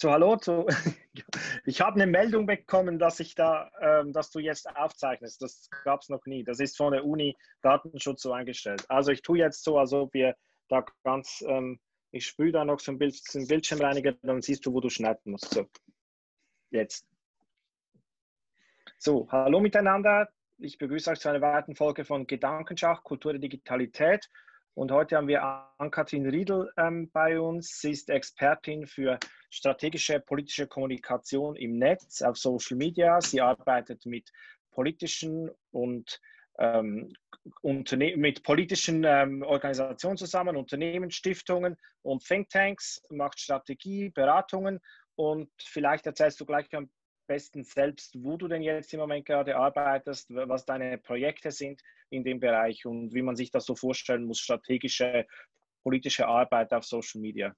So, hallo. Zu, ich habe eine Meldung bekommen, dass ich da, ähm, dass du jetzt aufzeichnest. Das gab es noch nie. Das ist von der Uni Datenschutz so eingestellt. Also ich tue jetzt so, als ob wir da ganz, ähm, ich spüle da noch so ein einen Bildschirmreiniger, dann siehst du, wo du schneiden musst. So, jetzt. So, hallo miteinander. Ich begrüße euch zu einer weiteren Folge von Gedankenschach, Kultur der Digitalität. Und heute haben wir Ann-Kathrin Riedel ähm, bei uns. Sie ist Expertin für strategische politische Kommunikation im Netz, auf Social Media. Sie arbeitet mit politischen und ähm, mit politischen ähm, Organisationen zusammen, Unternehmen, Stiftungen und Thinktanks, macht Strategie, Beratungen und vielleicht erzählst du gleich ein besten selbst, wo du denn jetzt im Moment gerade arbeitest, was deine Projekte sind in dem Bereich und wie man sich das so vorstellen muss, strategische politische Arbeit auf Social Media.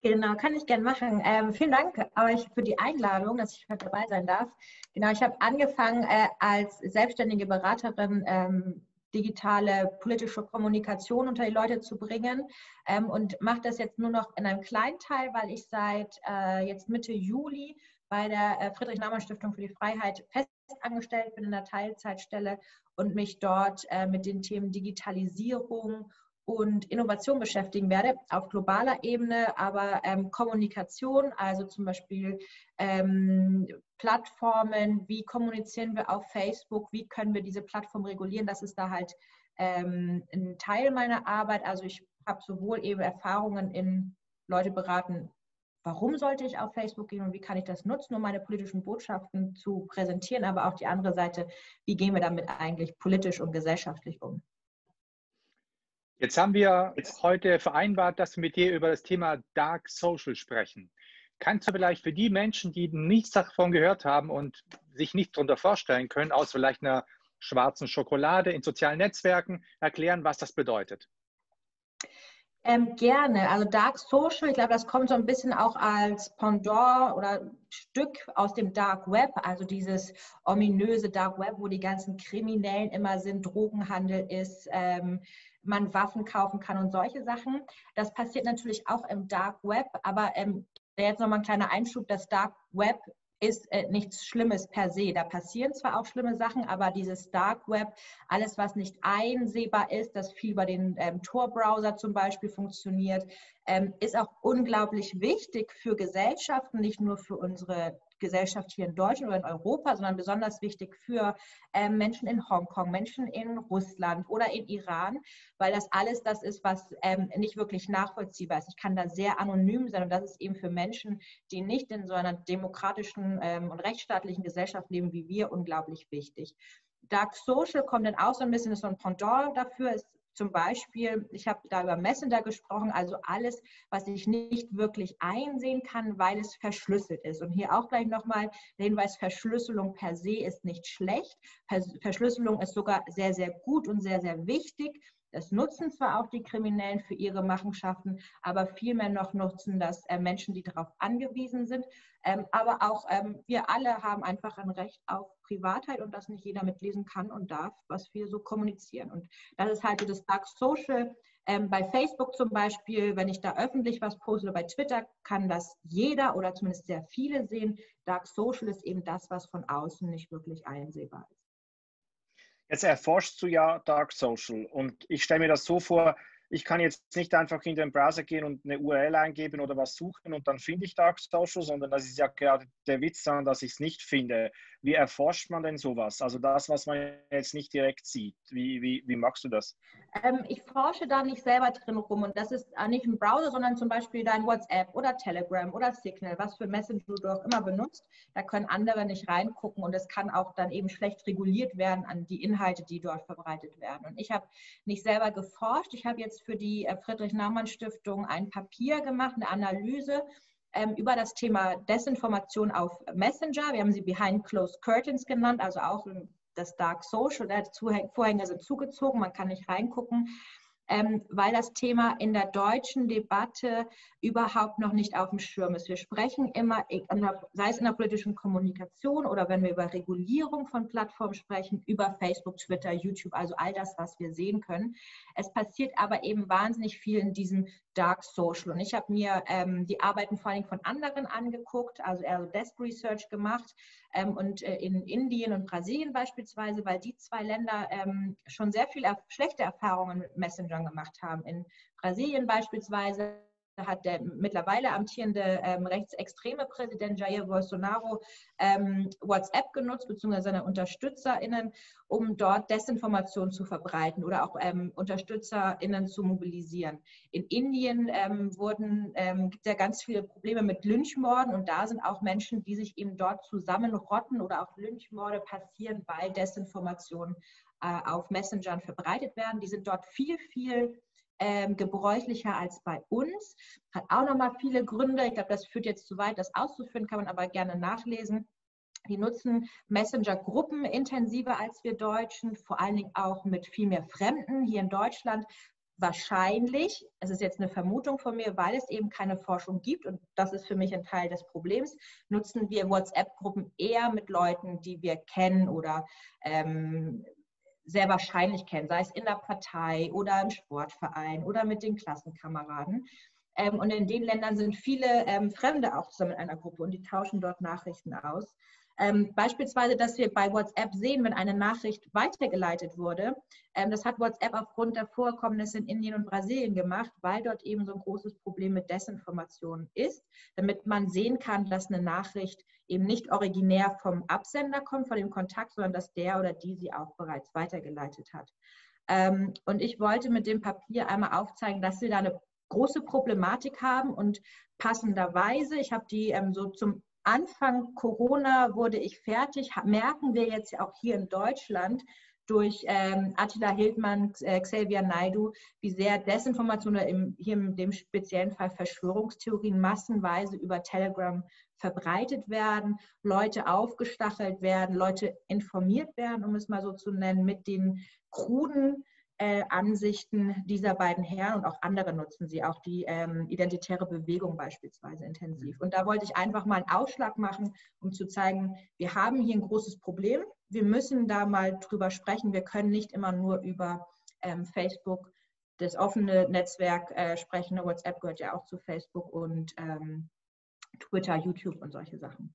Genau, kann ich gerne machen. Ähm, vielen Dank euch für die Einladung, dass ich heute dabei sein darf. Genau, ich habe angefangen äh, als selbstständige Beraterin ähm, digitale politische Kommunikation unter die Leute zu bringen ähm, und mache das jetzt nur noch in einem kleinen Teil, weil ich seit äh, jetzt Mitte Juli bei der äh, Friedrich-Naumann-Stiftung für die Freiheit festangestellt bin in der Teilzeitstelle und mich dort äh, mit den Themen Digitalisierung und Innovation beschäftigen werde, auf globaler Ebene, aber ähm, Kommunikation, also zum Beispiel ähm, Plattformen, wie kommunizieren wir auf Facebook, wie können wir diese Plattform regulieren, das ist da halt ähm, ein Teil meiner Arbeit. Also ich habe sowohl eben Erfahrungen in Leute beraten, warum sollte ich auf Facebook gehen und wie kann ich das nutzen, um meine politischen Botschaften zu präsentieren, aber auch die andere Seite, wie gehen wir damit eigentlich politisch und gesellschaftlich um. Jetzt haben wir heute vereinbart, dass wir mit dir über das Thema Dark Social sprechen. Kannst du vielleicht für die Menschen, die nichts davon gehört haben und sich nicht darunter vorstellen können, aus vielleicht einer schwarzen Schokolade in sozialen Netzwerken, erklären, was das bedeutet? Ähm, gerne. Also Dark Social, ich glaube, das kommt so ein bisschen auch als Pendant oder Stück aus dem Dark Web, also dieses ominöse Dark Web, wo die ganzen Kriminellen immer sind, Drogenhandel ist, ähm, man Waffen kaufen kann und solche Sachen. Das passiert natürlich auch im Dark Web, aber ähm, jetzt nochmal ein kleiner Einschub, das Dark Web ist äh, nichts Schlimmes per se. Da passieren zwar auch schlimme Sachen, aber dieses Dark Web, alles, was nicht einsehbar ist, das viel über den ähm, Tor-Browser zum Beispiel funktioniert, ähm, ist auch unglaublich wichtig für Gesellschaften, nicht nur für unsere Gesellschaft hier in Deutschland oder in Europa, sondern besonders wichtig für äh, Menschen in Hongkong, Menschen in Russland oder in Iran, weil das alles das ist, was ähm, nicht wirklich nachvollziehbar ist. Ich kann da sehr anonym sein und das ist eben für Menschen, die nicht in so einer demokratischen ähm, und rechtsstaatlichen Gesellschaft leben wie wir, unglaublich wichtig. Dark Social kommt dann auch so ein bisschen, ist so ein Pendant dafür, ist zum Beispiel, ich habe da über Messenger gesprochen, also alles, was ich nicht wirklich einsehen kann, weil es verschlüsselt ist. Und hier auch gleich nochmal der Hinweis, Verschlüsselung per se ist nicht schlecht. Verschlüsselung ist sogar sehr, sehr gut und sehr, sehr wichtig. Das nutzen zwar auch die Kriminellen für ihre Machenschaften, aber vielmehr noch nutzen das äh, Menschen, die darauf angewiesen sind. Ähm, aber auch ähm, wir alle haben einfach ein Recht auf Privatheit und das nicht jeder mitlesen kann und darf, was wir so kommunizieren. Und das ist halt das Dark Social. Ähm, bei Facebook zum Beispiel, wenn ich da öffentlich was poste bei Twitter, kann das jeder oder zumindest sehr viele sehen. Dark Social ist eben das, was von außen nicht wirklich einsehbar ist. Jetzt erforschst du ja Dark Social und ich stelle mir das so vor, ich kann jetzt nicht einfach in den Browser gehen und eine URL eingeben oder was suchen und dann finde ich Dark Social, sondern das ist ja gerade der Witz daran, dass ich es nicht finde. Wie erforscht man denn sowas? Also das, was man jetzt nicht direkt sieht. Wie, wie, wie machst du das? Ähm, ich forsche da nicht selber drin rum und das ist nicht ein Browser, sondern zum Beispiel dein WhatsApp oder Telegram oder Signal, was für Messenger du auch immer benutzt. Da können andere nicht reingucken und es kann auch dann eben schlecht reguliert werden an die Inhalte, die dort verbreitet werden. Und ich habe nicht selber geforscht. Ich habe jetzt für die äh, Friedrich-Naumann-Stiftung ein Papier gemacht, eine Analyse ähm, über das Thema Desinformation auf Messenger. Wir haben sie Behind Closed Curtains genannt, also auch das Dark Social. Die Vorhänge sind zugezogen, man kann nicht reingucken ähm, weil das Thema in der deutschen Debatte überhaupt noch nicht auf dem Schirm ist. Wir sprechen immer, sei es in der politischen Kommunikation oder wenn wir über Regulierung von Plattformen sprechen, über Facebook, Twitter, YouTube, also all das, was wir sehen können. Es passiert aber eben wahnsinnig viel in diesem Dark Social. Und ich habe mir ähm, die Arbeiten vor allem von anderen angeguckt, also eher so Desk Research gemacht ähm, und äh, in Indien und Brasilien beispielsweise, weil die zwei Länder ähm, schon sehr viele schlechte Erfahrungen mit Messengern gemacht haben. In Brasilien beispielsweise hat der mittlerweile amtierende ähm, rechtsextreme Präsident Jair Bolsonaro ähm, WhatsApp genutzt, beziehungsweise seine UnterstützerInnen, um dort Desinformation zu verbreiten oder auch ähm, UnterstützerInnen zu mobilisieren. In Indien ähm, wurden, ähm, gibt es ja ganz viele Probleme mit Lynchmorden und da sind auch Menschen, die sich eben dort zusammenrotten oder auch Lynchmorde passieren, weil Desinformation äh, auf Messengern verbreitet werden. Die sind dort viel, viel ähm, gebräuchlicher als bei uns. Hat auch nochmal viele Gründe. Ich glaube, das führt jetzt zu weit, das auszuführen, kann man aber gerne nachlesen. Die nutzen Messenger-Gruppen intensiver als wir Deutschen, vor allen Dingen auch mit viel mehr Fremden hier in Deutschland. Wahrscheinlich, es ist jetzt eine Vermutung von mir, weil es eben keine Forschung gibt und das ist für mich ein Teil des Problems, nutzen wir WhatsApp-Gruppen eher mit Leuten, die wir kennen oder ähm, sehr wahrscheinlich kennen, sei es in der Partei oder im Sportverein oder mit den Klassenkameraden. Ähm, und in den Ländern sind viele ähm, Fremde auch zusammen in einer Gruppe und die tauschen dort Nachrichten aus. Ähm, beispielsweise, dass wir bei WhatsApp sehen, wenn eine Nachricht weitergeleitet wurde. Ähm, das hat WhatsApp aufgrund der Vorkommnisse in Indien und Brasilien gemacht, weil dort eben so ein großes Problem mit Desinformation ist, damit man sehen kann, dass eine Nachricht eben nicht originär vom Absender kommt, von dem Kontakt, sondern dass der oder die sie auch bereits weitergeleitet hat. Ähm, und ich wollte mit dem Papier einmal aufzeigen, dass wir da eine große Problematik haben und passenderweise, ich habe die ähm, so zum Anfang Corona wurde ich fertig, merken wir jetzt auch hier in Deutschland durch ähm, Attila Hildmann, äh, Xavier Naidu, wie sehr Desinformation oder im, hier in dem speziellen Fall Verschwörungstheorien massenweise über Telegram verbreitet werden, Leute aufgestachelt werden, Leute informiert werden, um es mal so zu nennen, mit den kruden äh, Ansichten dieser beiden Herren und auch andere nutzen sie, auch die ähm, identitäre Bewegung beispielsweise intensiv. Mhm. Und da wollte ich einfach mal einen Ausschlag machen, um zu zeigen, wir haben hier ein großes Problem. Wir müssen da mal drüber sprechen. Wir können nicht immer nur über ähm, Facebook, das offene Netzwerk äh, sprechen. WhatsApp gehört ja auch zu Facebook und ähm, Twitter, YouTube und solche Sachen.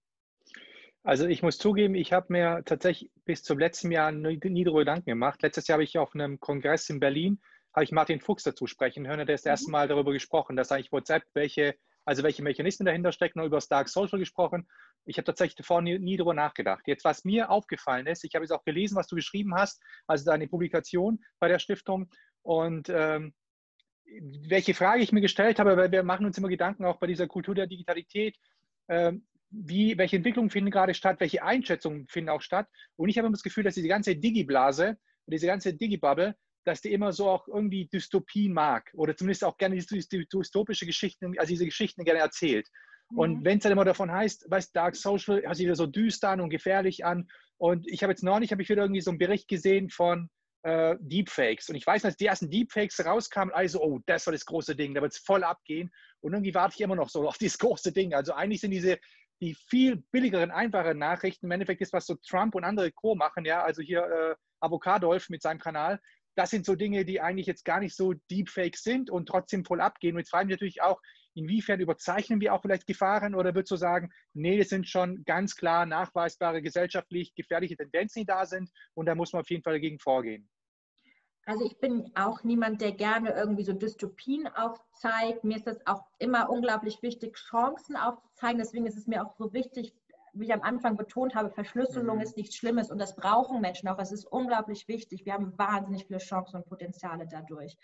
Also ich muss zugeben, ich habe mir tatsächlich bis zum letzten Jahr nie darüber Gedanken gemacht. Letztes Jahr habe ich auf einem Kongress in Berlin, habe ich Martin Fuchs dazu sprechen hören, der ist das erste mhm. Mal darüber gesprochen, dass eigentlich WhatsApp, welche, also welche Mechanismen dahinter stecken, über Stark Social gesprochen. Ich habe tatsächlich davor nie, nie darüber nachgedacht. Jetzt, was mir aufgefallen ist, ich habe jetzt auch gelesen, was du geschrieben hast, also deine Publikation bei der Stiftung und ähm, welche Frage ich mir gestellt habe, weil wir machen uns immer Gedanken auch bei dieser Kultur der Digitalität, ähm, wie, welche Entwicklungen finden gerade statt, welche Einschätzungen finden auch statt. Und ich habe immer das Gefühl, dass diese ganze Digi-Blase, diese ganze Digi-Bubble, dass die immer so auch irgendwie Dystopie mag oder zumindest auch gerne diese dystopische Geschichten, also diese Geschichten gerne erzählt. Mhm. Und wenn es dann immer davon heißt, weißt Dark Social hört sich wieder so düster an und gefährlich an. Und ich habe jetzt neulich, habe ich wieder irgendwie so einen Bericht gesehen von äh, Deepfakes. Und ich weiß, dass die ersten Deepfakes rauskamen, also, oh, das war das große Ding, da wird es voll abgehen. Und irgendwie warte ich immer noch so auf dieses große Ding. Also eigentlich sind diese die viel billigeren, einfacheren Nachrichten, im Endeffekt ist, was so Trump und andere Co. machen, ja, also hier äh, Avocadolf mit seinem Kanal, das sind so Dinge, die eigentlich jetzt gar nicht so Deepfake sind und trotzdem voll abgehen. Und jetzt fragen wir natürlich auch, inwiefern überzeichnen wir auch vielleicht Gefahren oder würdest du sagen, nee, das sind schon ganz klar nachweisbare gesellschaftlich gefährliche Tendenzen, die da sind und da muss man auf jeden Fall dagegen vorgehen. Also ich bin auch niemand, der gerne irgendwie so Dystopien aufzeigt. Mir ist es auch immer unglaublich wichtig, Chancen aufzuzeigen. Deswegen ist es mir auch so wichtig, wie ich am Anfang betont habe, Verschlüsselung mhm. ist nichts Schlimmes und das brauchen Menschen auch. Es ist unglaublich wichtig. Wir haben wahnsinnig viele Chancen und Potenziale dadurch.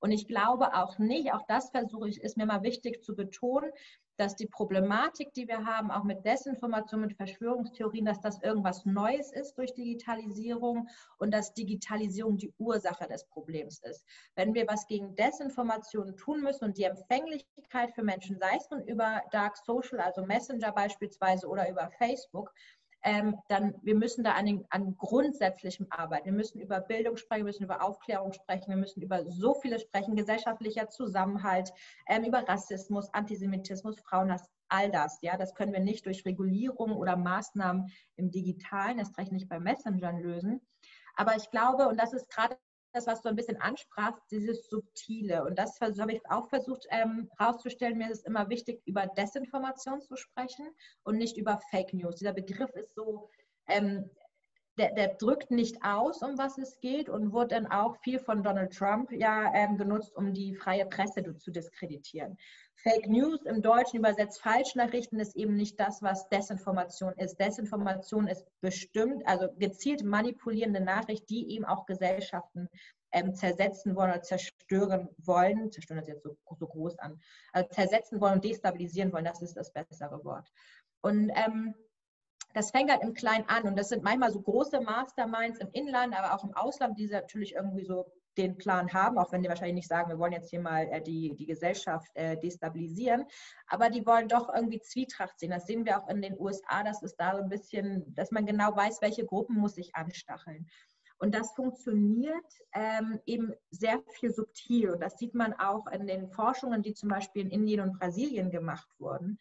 Und ich glaube auch nicht, auch das versuche ich, ist mir mal wichtig zu betonen, dass die Problematik, die wir haben, auch mit Desinformation, mit Verschwörungstheorien, dass das irgendwas Neues ist durch Digitalisierung und dass Digitalisierung die Ursache des Problems ist. Wenn wir was gegen Desinformation tun müssen und die Empfänglichkeit für Menschen, sei es nun über Dark Social, also Messenger beispielsweise oder über Facebook, ähm, dann wir müssen da an, an grundsätzlichem arbeiten. Wir müssen über Bildung sprechen, wir müssen über Aufklärung sprechen, wir müssen über so viele sprechen, gesellschaftlicher Zusammenhalt, ähm, über Rassismus, Antisemitismus, Frauenhass, all das. Ja, das können wir nicht durch Regulierung oder Maßnahmen im Digitalen, erst recht nicht bei Messengern lösen. Aber ich glaube, und das ist gerade das, was du ein bisschen ansprachst, dieses Subtile. Und das habe ich auch versucht ähm, herauszustellen. Mir ist es immer wichtig, über Desinformation zu sprechen und nicht über Fake News. Dieser Begriff ist so, ähm, der, der, drückt nicht aus, um was es geht und wurde dann auch viel von Donald Trump ja ähm, genutzt, um die freie Presse zu diskreditieren. Fake News im Deutschen übersetzt Falschnachrichten ist eben nicht das, was Desinformation ist. Desinformation ist bestimmt, also gezielt manipulierende Nachricht, die eben auch Gesellschaften ähm, zersetzen wollen oder zerstören wollen. Zerstören ist jetzt so, so groß an. Also zersetzen wollen und destabilisieren wollen, das ist das bessere Wort. Und ähm, das fängt halt im Kleinen an und das sind manchmal so große Masterminds im Inland, aber auch im Ausland, die natürlich irgendwie so den Plan haben, auch wenn die wahrscheinlich nicht sagen, wir wollen jetzt hier mal äh, die, die Gesellschaft äh, destabilisieren, aber die wollen doch irgendwie Zwietracht sehen. Das sehen wir auch in den USA, dass es da so ein bisschen, dass man genau weiß, welche Gruppen muss sich anstacheln. Und das funktioniert ähm, eben sehr viel subtil. Und das sieht man auch in den Forschungen, die zum Beispiel in Indien und Brasilien gemacht wurden.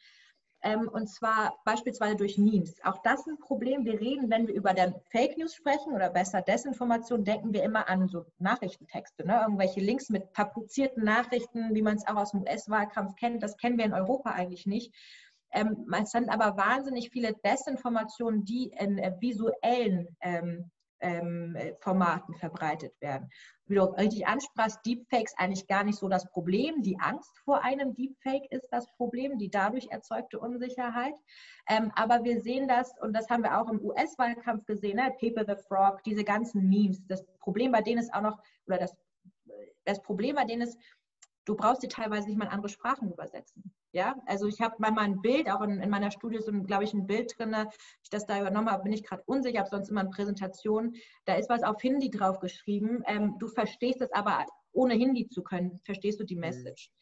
Ähm, und zwar beispielsweise durch Memes. Auch das ist ein Problem. Wir reden, wenn wir über den Fake News sprechen oder besser Desinformation, denken wir immer an so Nachrichtentexte, ne? irgendwelche Links mit papuzierten Nachrichten, wie man es auch aus dem US-Wahlkampf kennt. Das kennen wir in Europa eigentlich nicht. Ähm, es sind aber wahnsinnig viele Desinformationen, die in äh, visuellen ähm, ähm, Formaten verbreitet werden. Wie du richtig ansprachst, Deepfakes eigentlich gar nicht so das Problem. Die Angst vor einem Deepfake ist das Problem, die dadurch erzeugte Unsicherheit. Ähm, aber wir sehen das, und das haben wir auch im US-Wahlkampf gesehen, ne? Paper the Frog, diese ganzen Memes. Das Problem bei denen ist auch noch, oder das, das Problem bei denen ist, du brauchst sie teilweise nicht mal in andere Sprachen übersetzen. Ja, also ich habe mal ein Bild, auch in, in meiner Studie so, glaube ich, ein Bild drin, ich das da übernommen habe, bin ich gerade unsicher, habe sonst immer in Präsentationen, da ist was auf Hindi drauf geschrieben. Ähm, du verstehst es aber, ohne Hindi zu können, verstehst du die mhm. Message. Mhm.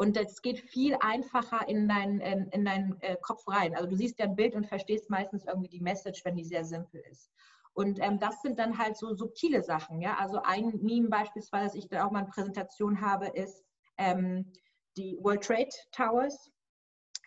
Und es geht viel einfacher in, dein, in, in deinen äh, Kopf rein. Also du siehst ja ein Bild und verstehst meistens irgendwie die Message, wenn die sehr simpel ist. Und ähm, das sind dann halt so subtile Sachen. Ja? Also ein Meme beispielsweise, das ich da auch mal in Präsentation habe, ist, ähm, die World Trade Towers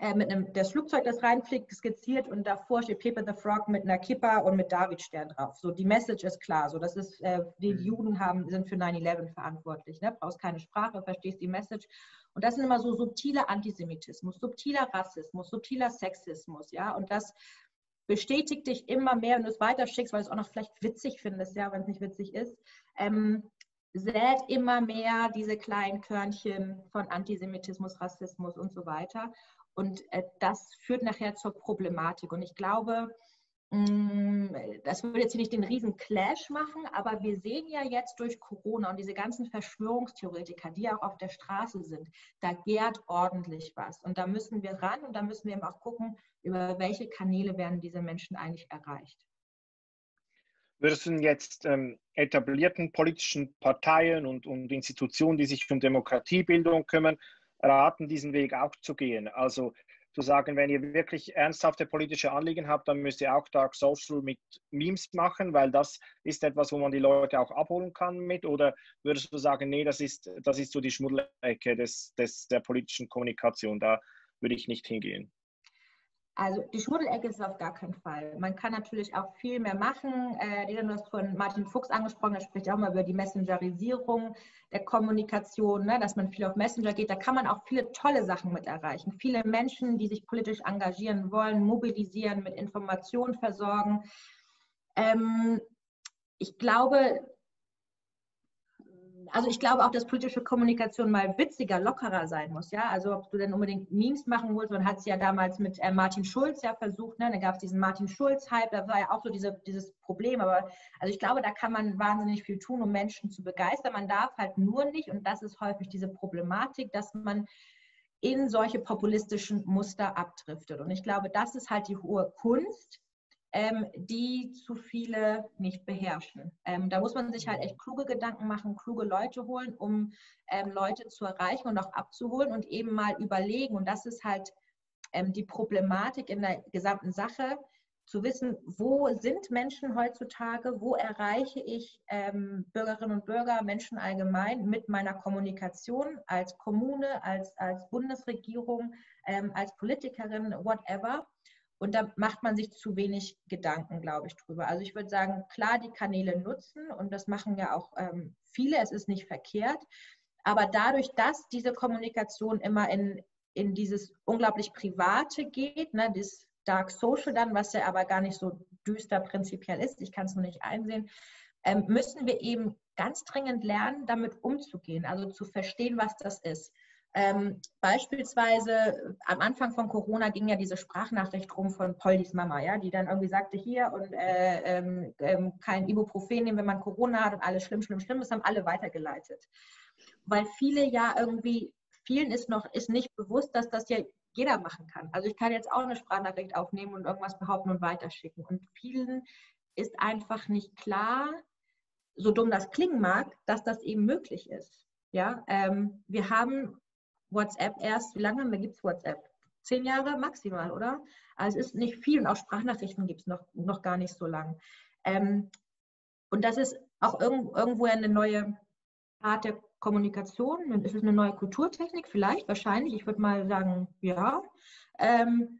äh, mit einem, das Flugzeug, das reinfliegt, skizziert und davor steht Pepe the Frog mit einer Kippa und mit Davidstern drauf. So, die Message ist klar. So, das ist, äh, die mhm. Juden haben, sind für 9-11 verantwortlich. Ne? Brauchst keine Sprache, verstehst die Message. Und das sind immer so subtiler Antisemitismus, subtiler Rassismus, subtiler Sexismus, ja. Und das bestätigt dich immer mehr, wenn du es weiterschickst, weil du es auch noch vielleicht witzig findest, ja, wenn es nicht witzig ist, ähm, sät immer mehr diese kleinen Körnchen von Antisemitismus, Rassismus und so weiter. Und äh, das führt nachher zur Problematik. Und ich glaube, mm, das würde jetzt hier nicht den riesen Clash machen, aber wir sehen ja jetzt durch Corona und diese ganzen Verschwörungstheoretiker, die auch auf der Straße sind, da gärt ordentlich was. Und da müssen wir ran und da müssen wir eben auch gucken, über welche Kanäle werden diese Menschen eigentlich erreicht. Du jetzt ähm, etablierten politischen Parteien und, und Institutionen, die sich um Demokratiebildung kümmern, raten, diesen Weg auch zu gehen? Also zu sagen, wenn ihr wirklich ernsthafte politische Anliegen habt, dann müsst ihr auch Dark Social mit Memes machen, weil das ist etwas, wo man die Leute auch abholen kann mit? Oder würdest du sagen, nee, das ist, das ist so die Schmuddelecke des, des, der politischen Kommunikation, da würde ich nicht hingehen? Also die Schmuddelecke ist es auf gar keinen Fall. Man kann natürlich auch viel mehr machen. Äh, du hast von Martin Fuchs angesprochen, er spricht auch mal über die Messengerisierung der Kommunikation, ne, dass man viel auf Messenger geht. Da kann man auch viele tolle Sachen mit erreichen. Viele Menschen, die sich politisch engagieren wollen, mobilisieren, mit Informationen versorgen. Ähm, ich glaube, also ich glaube auch, dass politische Kommunikation mal witziger, lockerer sein muss. Ja, also ob du denn unbedingt Memes machen willst, man hat es ja damals mit äh, Martin Schulz ja versucht. Ne? Da gab es diesen Martin Schulz-Hype, da war ja auch so diese, dieses Problem. Aber also ich glaube, da kann man wahnsinnig viel tun, um Menschen zu begeistern. Man darf halt nur nicht, und das ist häufig diese Problematik, dass man in solche populistischen Muster abdriftet. Und ich glaube, das ist halt die hohe Kunst, ähm, die zu viele nicht beherrschen. Ähm, da muss man sich halt echt kluge Gedanken machen, kluge Leute holen, um ähm, Leute zu erreichen und auch abzuholen und eben mal überlegen. Und das ist halt ähm, die Problematik in der gesamten Sache, zu wissen, wo sind Menschen heutzutage, wo erreiche ich ähm, Bürgerinnen und Bürger, Menschen allgemein mit meiner Kommunikation als Kommune, als, als Bundesregierung, ähm, als Politikerin, whatever Und da macht man sich zu wenig Gedanken, glaube ich, drüber. Also ich würde sagen, klar, die Kanäle nutzen und das machen ja auch ähm, viele, es ist nicht verkehrt. Aber dadurch, dass diese Kommunikation immer in, in dieses unglaublich Private geht, ne, das Dark Social dann, was ja aber gar nicht so düster prinzipiell ist, ich kann es nur nicht einsehen, ähm, müssen wir eben ganz dringend lernen, damit umzugehen, also zu verstehen, was das ist. Ähm, beispielsweise am Anfang von Corona ging ja diese Sprachnachricht rum von Poldis Mama, ja, die dann irgendwie sagte, hier und äh, ähm, ähm, kein Ibuprofen nehmen, wenn man Corona hat und alles schlimm, schlimm, schlimm, das haben alle weitergeleitet. Weil viele ja irgendwie, vielen ist noch, ist nicht bewusst, dass das ja jeder machen kann. Also ich kann jetzt auch eine Sprachnachricht aufnehmen und irgendwas behaupten und weiterschicken. Und vielen ist einfach nicht klar, so dumm das klingen mag, dass das eben möglich ist. Ja, ähm, wir haben WhatsApp erst, wie lange gibt es WhatsApp? Zehn Jahre maximal, oder? Also es ist nicht viel und auch Sprachnachrichten gibt es noch, noch gar nicht so lang. Ähm, und das ist auch irgend, irgendwo eine neue Art der Kommunikation. Ist es eine neue Kulturtechnik? Vielleicht, wahrscheinlich. Ich würde mal sagen, ja. Ähm,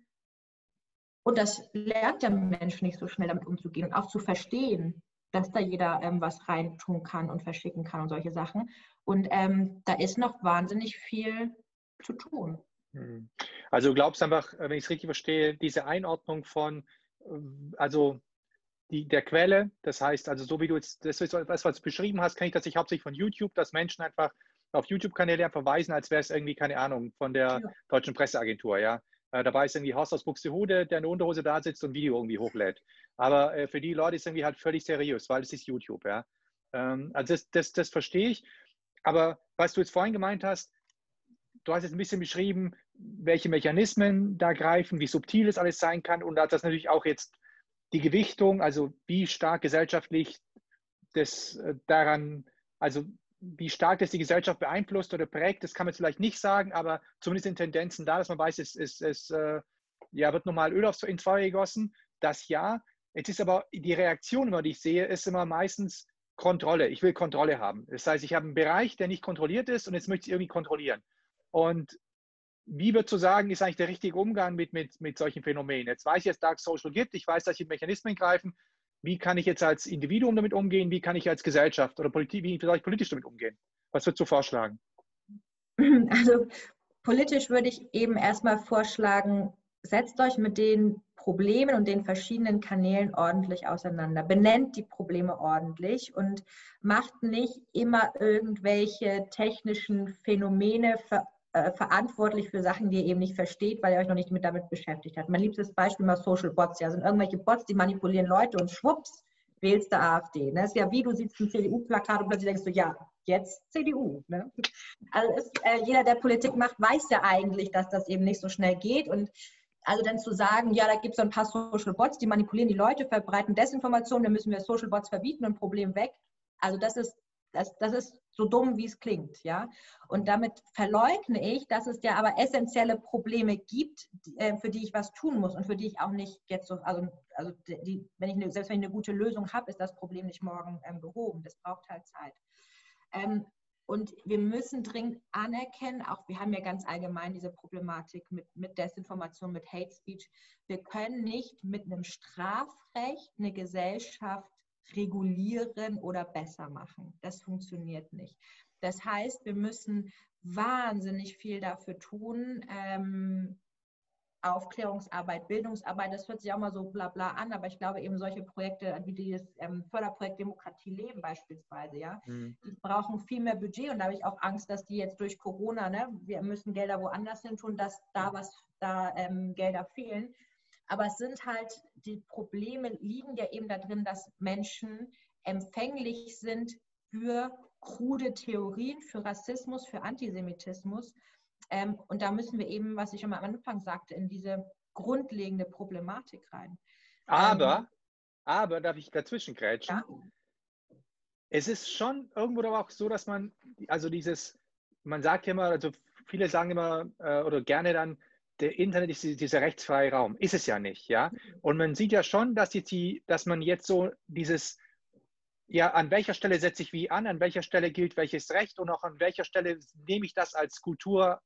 und das lernt der Mensch nicht so schnell damit umzugehen und auch zu verstehen, dass da jeder ähm, was reintun kann und verschicken kann und solche Sachen. Und ähm, da ist noch wahnsinnig viel zu tun. Hm. Also du glaubst einfach, wenn ich es richtig verstehe, diese Einordnung von, äh, also die, der Quelle, das heißt, also so wie du jetzt das, was du beschrieben hast, kenne ich tatsächlich hauptsächlich von YouTube, dass Menschen einfach auf YouTube-Kanäle verweisen, als wäre es irgendwie, keine Ahnung, von der ja. deutschen Presseagentur, ja. Äh, dabei ist irgendwie Horst aus Buxtehude, der in der Unterhose da sitzt und ein Video irgendwie hochlädt. Aber äh, für die Leute ist es irgendwie halt völlig seriös, weil es ist YouTube, ja. Ähm, also das, das, das verstehe ich. Aber was du jetzt vorhin gemeint hast, du hast jetzt ein bisschen beschrieben, welche Mechanismen da greifen, wie subtil es alles sein kann und das natürlich auch jetzt die Gewichtung, also wie stark gesellschaftlich das äh, daran, also wie stark das die Gesellschaft beeinflusst oder prägt, das kann man vielleicht nicht sagen, aber zumindest in Tendenzen da, dass man weiß, es, es, es äh, ja, wird nochmal Öl aufs, ins Feuer gegossen, das ja. Jetzt ist aber die Reaktion die ich sehe, ist immer meistens Kontrolle. Ich will Kontrolle haben. Das heißt, ich habe einen Bereich, der nicht kontrolliert ist und jetzt möchte ich irgendwie kontrollieren. Und wie wird zu sagen, ist eigentlich der richtige Umgang mit, mit, mit solchen Phänomenen? Jetzt weiß ich, dass Dark Social gibt, ich weiß, dass hier Mechanismen greifen. Wie kann ich jetzt als Individuum damit umgehen? Wie kann ich als Gesellschaft oder politi wie soll ich politisch damit umgehen? Was würdest du vorschlagen? Also politisch würde ich eben erstmal vorschlagen, setzt euch mit den Problemen und den verschiedenen Kanälen ordentlich auseinander. Benennt die Probleme ordentlich und macht nicht immer irgendwelche technischen Phänomene ver äh, verantwortlich für Sachen, die ihr eben nicht versteht, weil ihr euch noch nicht mit damit beschäftigt habt. Mein liebstes Beispiel mal Social Bots. Ja, sind irgendwelche Bots, die manipulieren Leute und schwupps, wählst du AfD. Ne? Das ist ja wie, du siehst ein CDU-Plakat und plötzlich denkst du, ja, jetzt CDU. Ne? Also ist, äh, jeder, der Politik macht, weiß ja eigentlich, dass das eben nicht so schnell geht und also dann zu sagen, ja, da gibt es so ein paar Social Bots, die manipulieren die Leute, verbreiten Desinformation, dann müssen wir Social Bots verbieten und Problem weg. Also das ist, das, das ist so dumm, wie es klingt, ja. Und damit verleugne ich, dass es ja aber essentielle Probleme gibt, äh, für die ich was tun muss und für die ich auch nicht jetzt so, also, also die, wenn ich eine, selbst wenn ich eine gute Lösung habe, ist das Problem nicht morgen ähm, behoben. Das braucht halt Zeit. Ähm, und wir müssen dringend anerkennen, auch wir haben ja ganz allgemein diese Problematik mit, mit Desinformation, mit Hate Speech. Wir können nicht mit einem Strafrecht eine Gesellschaft regulieren oder besser machen. Das funktioniert nicht. Das heißt, wir müssen wahnsinnig viel dafür tun, ähm, Aufklärungsarbeit, Bildungsarbeit, das hört sich auch mal so bla bla an, aber ich glaube eben solche Projekte wie das ähm, Förderprojekt Demokratie leben beispielsweise, ja, mhm. die brauchen viel mehr Budget und da habe ich auch Angst, dass die jetzt durch Corona, ne, wir müssen Gelder woanders hin tun, dass da was, da ähm, Gelder fehlen. Aber es sind halt, die Probleme liegen ja eben da drin, dass Menschen empfänglich sind für krude Theorien, für Rassismus, für Antisemitismus ähm, und da müssen wir eben, was ich schon mal am Anfang sagte, in diese grundlegende Problematik rein. Aber, ähm, aber darf ich dazwischen grätschen? Ja. Es ist schon irgendwo aber auch so, dass man, also dieses, man sagt ja immer, also viele sagen immer äh, oder gerne dann, der Internet ist dieser rechtsfreie Raum. Ist es ja nicht, ja. Und man sieht ja schon, dass, die, dass man jetzt so dieses ja, an welcher Stelle setze ich wie an, an welcher Stelle gilt welches Recht und auch an welcher Stelle nehme ich das als Kultur,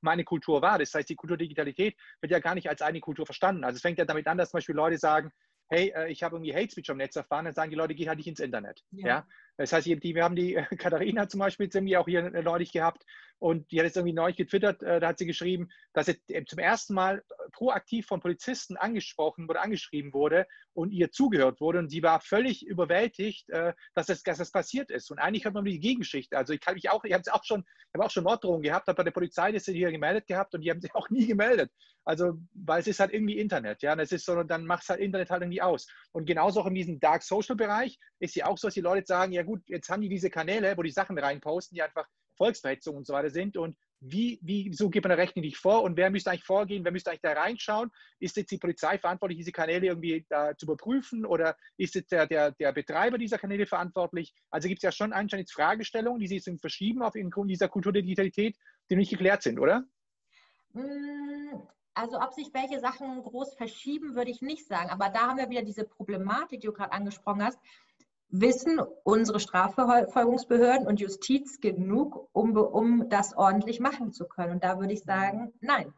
meine Kultur wahr. Das heißt, die Kulturdigitalität wird ja gar nicht als eine Kultur verstanden. Also es fängt ja damit an, dass zum Beispiel Leute sagen, hey, äh, ich habe irgendwie Hate Speech am Netz erfahren, dann sagen die Leute, geh halt nicht ins Internet. Ja. ja? Das heißt, die, wir haben die äh, Katharina zum Beispiel ziemlich auch hier äh, neulich gehabt und die hat jetzt irgendwie neulich getwittert, äh, da hat sie geschrieben, dass sie zum ersten Mal proaktiv von Polizisten angesprochen oder angeschrieben wurde und ihr zugehört wurde und sie war völlig überwältigt, äh, dass, das, dass das passiert ist. Und eigentlich hat man die Gegenschichte. Also ich kann auch, ich habe auch schon, habe auch schon Morddrohungen gehabt, habe bei der Polizei das hier gemeldet gehabt und die haben sich auch nie gemeldet. Also, weil es ist halt irgendwie Internet, ja. Und es ist so, dann macht es halt Internet halt irgendwie aus. Und genauso auch in diesem Dark Social Bereich ist ja auch so, dass die Leute sagen, ja gut, jetzt haben die diese Kanäle, wo die Sachen reinposten, die einfach Volksverhetzung und so weiter sind. Und wie, wie, so gibt man eine Rechnung nicht vor und wer müsste eigentlich vorgehen, wer müsste eigentlich da reinschauen? Ist jetzt die Polizei verantwortlich, diese Kanäle irgendwie da zu überprüfen oder ist jetzt der, der, der Betreiber dieser Kanäle verantwortlich? Also gibt es ja schon anscheinend Fragestellungen, die sich verschieben auf den Grund dieser Kultur der Digitalität, die nicht geklärt sind, oder? Mm, also ob sich welche Sachen groß verschieben, würde ich nicht sagen. Aber da haben wir wieder diese Problematik, die du gerade angesprochen hast wissen unsere Strafverfolgungsbehörden und Justiz genug, um, um das ordentlich machen zu können? Und da würde ich sagen, nein.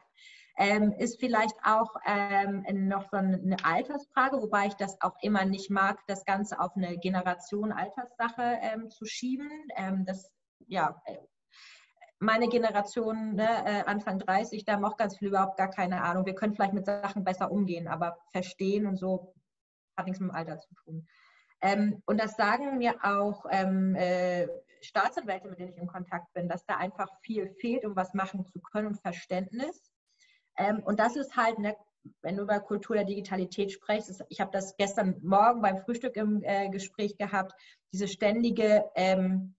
Ähm, ist vielleicht auch ähm, noch so eine Altersfrage, wobei ich das auch immer nicht mag, das Ganze auf eine Generation Alterssache ähm, zu schieben. Ähm, das, ja, meine Generation, ne, äh, Anfang 30, da haben auch ganz viele überhaupt gar keine Ahnung. Wir können vielleicht mit Sachen besser umgehen, aber verstehen und so hat nichts mit dem Alter zu tun. Ähm, und das sagen mir auch ähm, äh, Staatsanwälte, mit denen ich in Kontakt bin, dass da einfach viel fehlt, um was machen zu können und Verständnis. Ähm, und das ist halt, ne, wenn du über Kultur der Digitalität sprichst, ich habe das gestern Morgen beim Frühstück im äh, Gespräch gehabt, diese ständige ähm,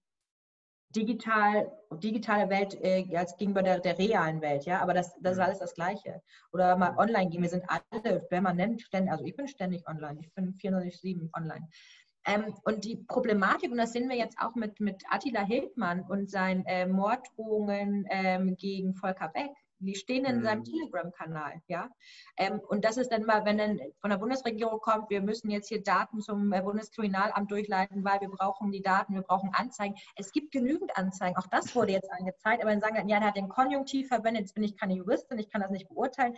digital, digitale Welt äh, als gegenüber der, der, realen Welt, ja, aber das, das ist mhm. alles das Gleiche. Oder mal online gehen, wir sind alle permanent ständig, also ich bin ständig online, ich bin 24-7 online. Ähm, und die Problematik, und das sehen wir jetzt auch mit, mit Attila Hildmann und seinen äh, Morddrohungen ähm, gegen Volker Beck, die stehen in seinem mhm. Telegram-Kanal, ja. Ähm, und das ist dann mal, wenn dann von der Bundesregierung kommt, wir müssen jetzt hier Daten zum äh, Bundeskriminalamt durchleiten, weil wir brauchen die Daten, wir brauchen Anzeigen. Es gibt genügend Anzeigen, auch das wurde jetzt angezeigt, aber dann sagen, ja, er hat den Konjunktiv verwendet, jetzt bin ich keine Juristin, ich kann das nicht beurteilen.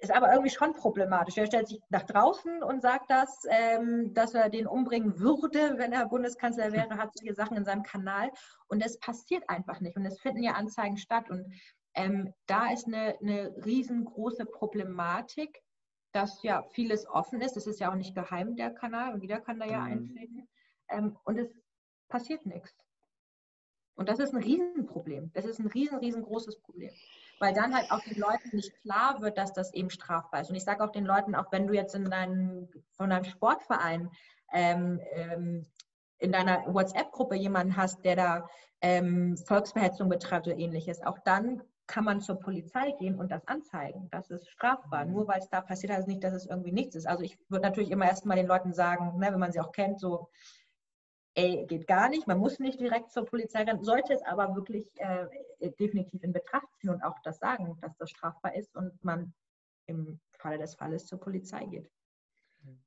Ist aber irgendwie schon problematisch. Er stellt sich nach draußen und sagt das, ähm, dass er den umbringen würde, wenn er Bundeskanzler wäre, hat solche Sachen in seinem Kanal. Und es passiert einfach nicht. Und es finden ja Anzeigen statt. Und ähm, da ist eine, eine riesengroße Problematik, dass ja vieles offen ist. Das ist ja auch nicht geheim, der Kanal, und jeder kann da ja mhm. eintreten. Ähm, und es passiert nichts. Und das ist ein Riesenproblem. Das ist ein riesen, riesengroßes Problem. Weil dann halt auch den Leuten nicht klar wird, dass das eben strafbar ist. Und ich sage auch den Leuten, auch wenn du jetzt in deinem, von deinem Sportverein ähm, ähm, in deiner WhatsApp-Gruppe jemanden hast, der da ähm, Volksverhetzung betreibt oder ähnliches, auch dann kann man zur Polizei gehen und das anzeigen. Das ist strafbar. Nur weil es da passiert, heißt nicht, dass es irgendwie nichts ist. Also ich würde natürlich immer erstmal den Leuten sagen, ne, wenn man sie auch kennt, so, ey, geht gar nicht, man muss nicht direkt zur Polizei rennen, sollte es aber wirklich äh, definitiv in Betracht ziehen und auch das sagen, dass das strafbar ist und man im Falle des Falles zur Polizei geht.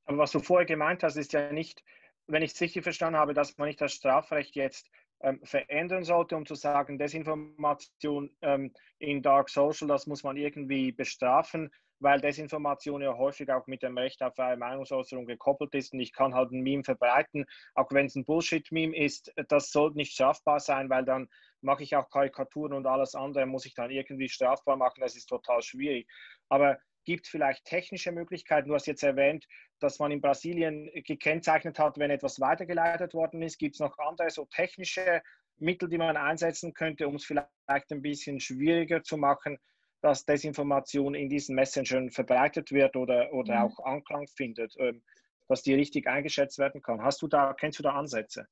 Aber was du vorher gemeint hast, ist ja nicht, wenn ich es richtig verstanden habe, dass man nicht das Strafrecht jetzt ähm, verändern sollte, um zu sagen, Desinformation ähm, in Dark Social, das muss man irgendwie bestrafen, weil Desinformation ja häufig auch mit dem Recht auf freie Meinungsäußerung gekoppelt ist und ich kann halt ein Meme verbreiten, auch wenn es ein Bullshit-Meme ist, das sollte nicht strafbar sein, weil dann mache ich auch Karikaturen und alles andere muss ich dann irgendwie strafbar machen, das ist total schwierig. Aber gibt es vielleicht technische Möglichkeiten? Du hast jetzt erwähnt, dass man in Brasilien gekennzeichnet hat, wenn etwas weitergeleitet worden ist. Gibt es noch andere so technische Mittel, die man einsetzen könnte, um es vielleicht ein bisschen schwieriger zu machen, dass Desinformation in diesen Messengern verbreitet wird oder, oder mhm. auch Anklang findet, ähm, dass die richtig eingeschätzt werden kann. Hast du da, kennst du da Ansätze?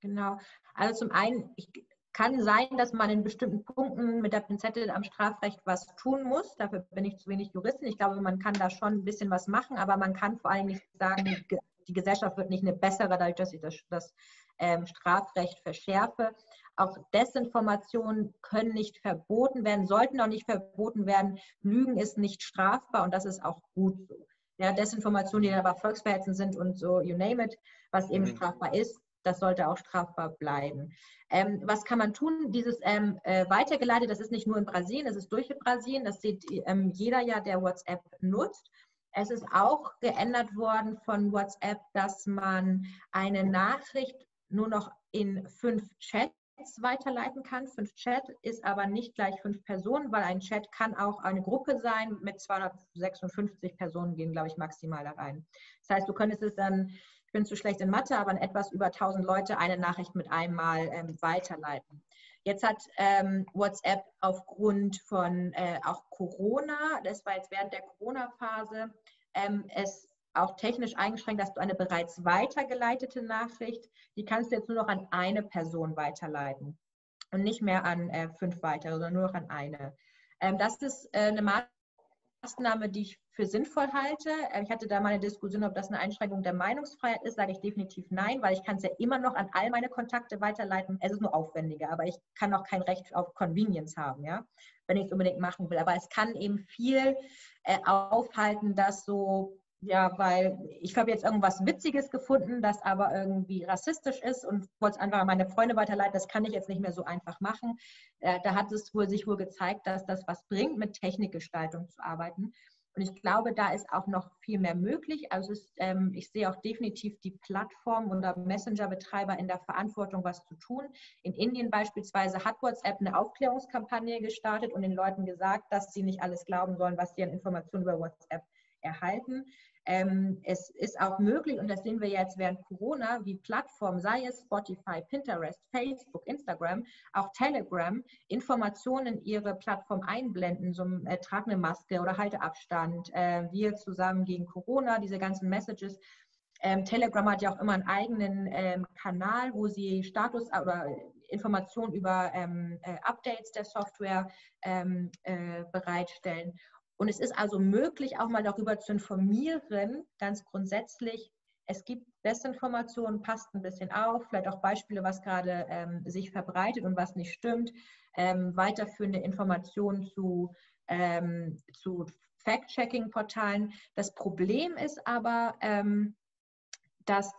Genau. Also zum einen, ich kann sein, dass man in bestimmten Punkten mit der Pinzette am Strafrecht was tun muss. Dafür bin ich zu wenig Juristin. Ich glaube, man kann da schon ein bisschen was machen, aber man kann vor allem nicht sagen, die Gesellschaft wird nicht eine bessere, dadurch, dass ich das, das ähm, Strafrecht verschärfe. Auch Desinformationen können nicht verboten werden, sollten auch nicht verboten werden. Lügen ist nicht strafbar und das ist auch gut so. Ja, Desinformation, die dann aber volksverhetzend sind und so, you name it, was eben mhm. strafbar ist, das sollte auch strafbar bleiben. Ähm, was kann man tun? Dieses ähm, äh, weitergeleitet, das ist nicht nur in Brasilien, das ist durch Brasilien, das sieht ähm, jeder ja, der WhatsApp nutzt. Es ist auch geändert worden von WhatsApp, dass man eine Nachricht nur noch in fünf Chats weiterleiten kann. Fünf Chat ist aber nicht gleich fünf Personen, weil ein Chat kann auch eine Gruppe sein. Mit 256 Personen gehen, glaube ich, maximal da rein. Das heißt, du könntest es dann ich bin zu schlecht in Mathe, aber in etwas über 1000 Leute eine Nachricht mit einmal ähm, weiterleiten. Jetzt hat ähm, WhatsApp aufgrund von äh, auch Corona, das war jetzt während der Corona-Phase, ähm, es auch technisch eingeschränkt, dass du eine bereits weitergeleitete Nachricht, die kannst du jetzt nur noch an eine Person weiterleiten und nicht mehr an äh, fünf weitere, sondern nur noch an eine. Ähm, das ist äh, eine Maßnahme, die ich für sinnvoll halte. Ähm, ich hatte da mal eine Diskussion, ob das eine Einschränkung der Meinungsfreiheit ist, sage ich definitiv nein, weil ich kann es ja immer noch an all meine Kontakte weiterleiten. Es ist nur aufwendiger, aber ich kann auch kein Recht auf Convenience haben, ja, wenn ich es unbedingt machen will. Aber es kann eben viel äh, aufhalten, dass so ja, weil ich habe jetzt irgendwas Witziges gefunden, das aber irgendwie rassistisch ist und wollte es einfach an meine Freunde weiterleiten. Das kann ich jetzt nicht mehr so einfach machen. Äh, da hat es wohl, sich wohl gezeigt, dass das was bringt, mit Technikgestaltung zu arbeiten. Und ich glaube, da ist auch noch viel mehr möglich. Also ist, ähm, ich sehe auch definitiv die Plattform oder Messenger-Betreiber in der Verantwortung, was zu tun. In Indien beispielsweise hat WhatsApp eine Aufklärungskampagne gestartet und den Leuten gesagt, dass sie nicht alles glauben sollen, was sie an Informationen über WhatsApp erhalten. Ähm, es ist auch möglich, und das sehen wir jetzt während Corona, wie Plattformen, sei es Spotify, Pinterest, Facebook, Instagram, auch Telegram, Informationen in ihre Plattform einblenden, so äh, trag eine Maske oder halte Abstand, äh, wir zusammen gegen Corona, diese ganzen Messages. Ähm, Telegram hat ja auch immer einen eigenen ähm, Kanal, wo sie Status oder Informationen über ähm, äh, Updates der Software ähm, äh, bereitstellen. Und es ist also möglich, auch mal darüber zu informieren, ganz grundsätzlich. Es gibt Desinformation, passt ein bisschen auf, vielleicht auch Beispiele, was gerade ähm, sich verbreitet und was nicht stimmt, ähm, weiterführende Informationen zu, ähm, zu Fact-Checking-Portalen. Das Problem ist aber, ähm, dass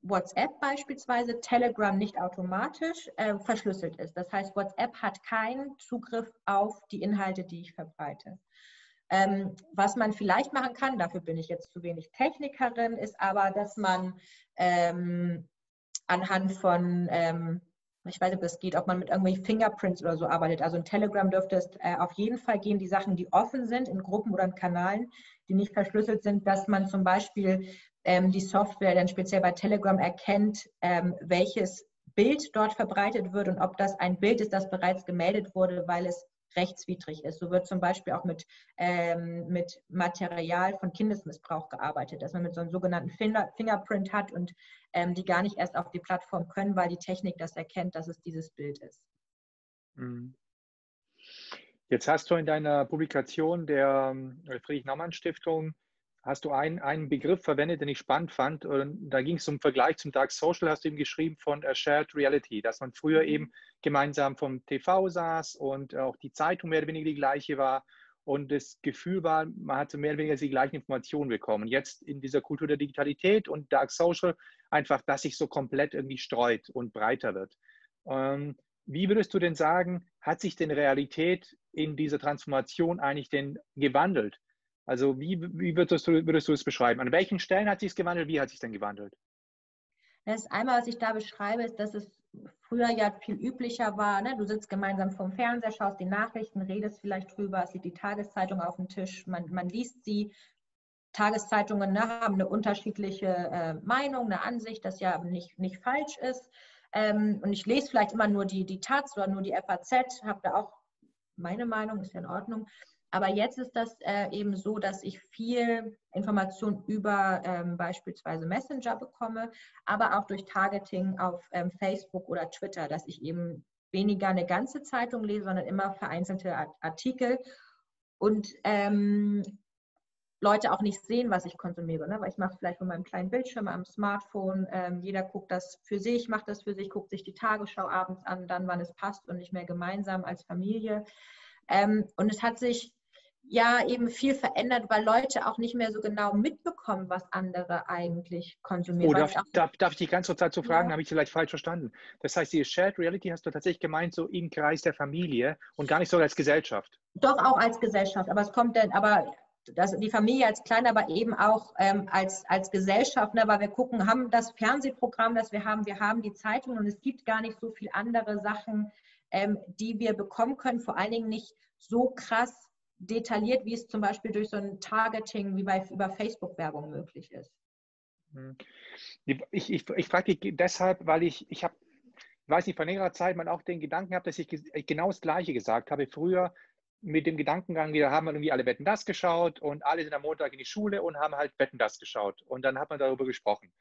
WhatsApp beispielsweise, Telegram nicht automatisch äh, verschlüsselt ist. Das heißt, WhatsApp hat keinen Zugriff auf die Inhalte, die ich verbreite. Ähm, was man vielleicht machen kann, dafür bin ich jetzt zu wenig Technikerin, ist aber, dass man ähm, anhand von, ähm, ich weiß nicht, ob das geht, ob man mit irgendwelchen Fingerprints oder so arbeitet. Also in Telegram dürfte es äh, auf jeden Fall gehen, die Sachen, die offen sind in Gruppen oder in Kanalen, die nicht verschlüsselt sind, dass man zum Beispiel ähm, die Software dann speziell bei Telegram erkennt, ähm, welches Bild dort verbreitet wird und ob das ein Bild ist, das bereits gemeldet wurde, weil es rechtswidrig ist. So wird zum Beispiel auch mit, ähm, mit Material von Kindesmissbrauch gearbeitet, dass man mit so einem sogenannten Finger, Fingerprint hat und ähm, die gar nicht erst auf die Plattform können, weil die Technik das erkennt, dass es dieses Bild ist. Mhm. Jetzt hast du in deiner Publikation der äh, Friedrich-Naumann-Stiftung hast du einen, einen Begriff verwendet, den ich spannend fand. Und da ging es um Vergleich zum Dark Social, hast du eben geschrieben von a Shared Reality, dass man früher mhm. eben gemeinsam vom TV saß und auch die Zeitung mehr oder weniger die gleiche war. Und das Gefühl war, man hatte mehr oder weniger die gleichen Informationen bekommen. Jetzt in dieser Kultur der Digitalität und Dark Social einfach, dass sich so komplett irgendwie streut und breiter wird. Ähm, wie würdest du denn sagen, hat sich denn Realität in dieser Transformation eigentlich denn gewandelt? Also wie, wie würdest, du, würdest du es beschreiben? An welchen Stellen hat sich es gewandelt? Wie hat sich denn gewandelt? Das einmal, was ich da beschreibe, ist, dass es früher ja viel üblicher war. Ne? Du sitzt gemeinsam vorm Fernseher, schaust die Nachrichten, redest vielleicht drüber, es liegt die Tageszeitung auf dem Tisch, man, man liest sie. Tageszeitungen ne, haben eine unterschiedliche äh, Meinung, eine Ansicht, das ja nicht, nicht falsch ist. Ähm, und ich lese vielleicht immer nur die, die Taz oder nur die FAZ, habe da auch meine Meinung, ist ja in Ordnung. Aber jetzt ist das äh, eben so, dass ich viel Information über ähm, beispielsweise Messenger bekomme, aber auch durch Targeting auf ähm, Facebook oder Twitter, dass ich eben weniger eine ganze Zeitung lese, sondern immer vereinzelte Artikel und ähm, Leute auch nicht sehen, was ich konsumiere. Ne? Weil ich mache vielleicht von meinem kleinen Bildschirm am Smartphone, ähm, jeder guckt das für sich, macht das für sich, guckt sich die Tagesschau abends an, dann wann es passt und nicht mehr gemeinsam als Familie. Ähm, und es hat sich ja eben viel verändert, weil Leute auch nicht mehr so genau mitbekommen, was andere eigentlich konsumieren. Oh, darf, darf, darf, ich dich ganz kurz dazu fragen? Ja. Habe ich vielleicht falsch verstanden? Das heißt, die Shared Reality hast du tatsächlich gemeint, so im Kreis der Familie und gar nicht so als Gesellschaft? Doch, auch als Gesellschaft. Aber es kommt dann, aber das, die Familie als klein, aber eben auch ähm, als, als Gesellschaft, ne, weil wir gucken, haben das Fernsehprogramm, das wir haben, wir haben die Zeitung und es gibt gar nicht so viele andere Sachen, ähm, die wir bekommen können, vor allen Dingen nicht so krass detailliert, wie es zum Beispiel durch so ein Targeting wie bei über Facebook-Werbung möglich ist. Hm. Ich, ich, ich frage dich deshalb, weil ich, ich habe, weiß nicht, vor längerer Zeit mal auch den Gedanken habe, dass ich genau das Gleiche gesagt habe. Früher mit dem Gedankengang, wir haben irgendwie alle Wetten das geschaut und alle sind am Montag in die Schule und haben halt Wetten das geschaut. Und dann hat man darüber gesprochen.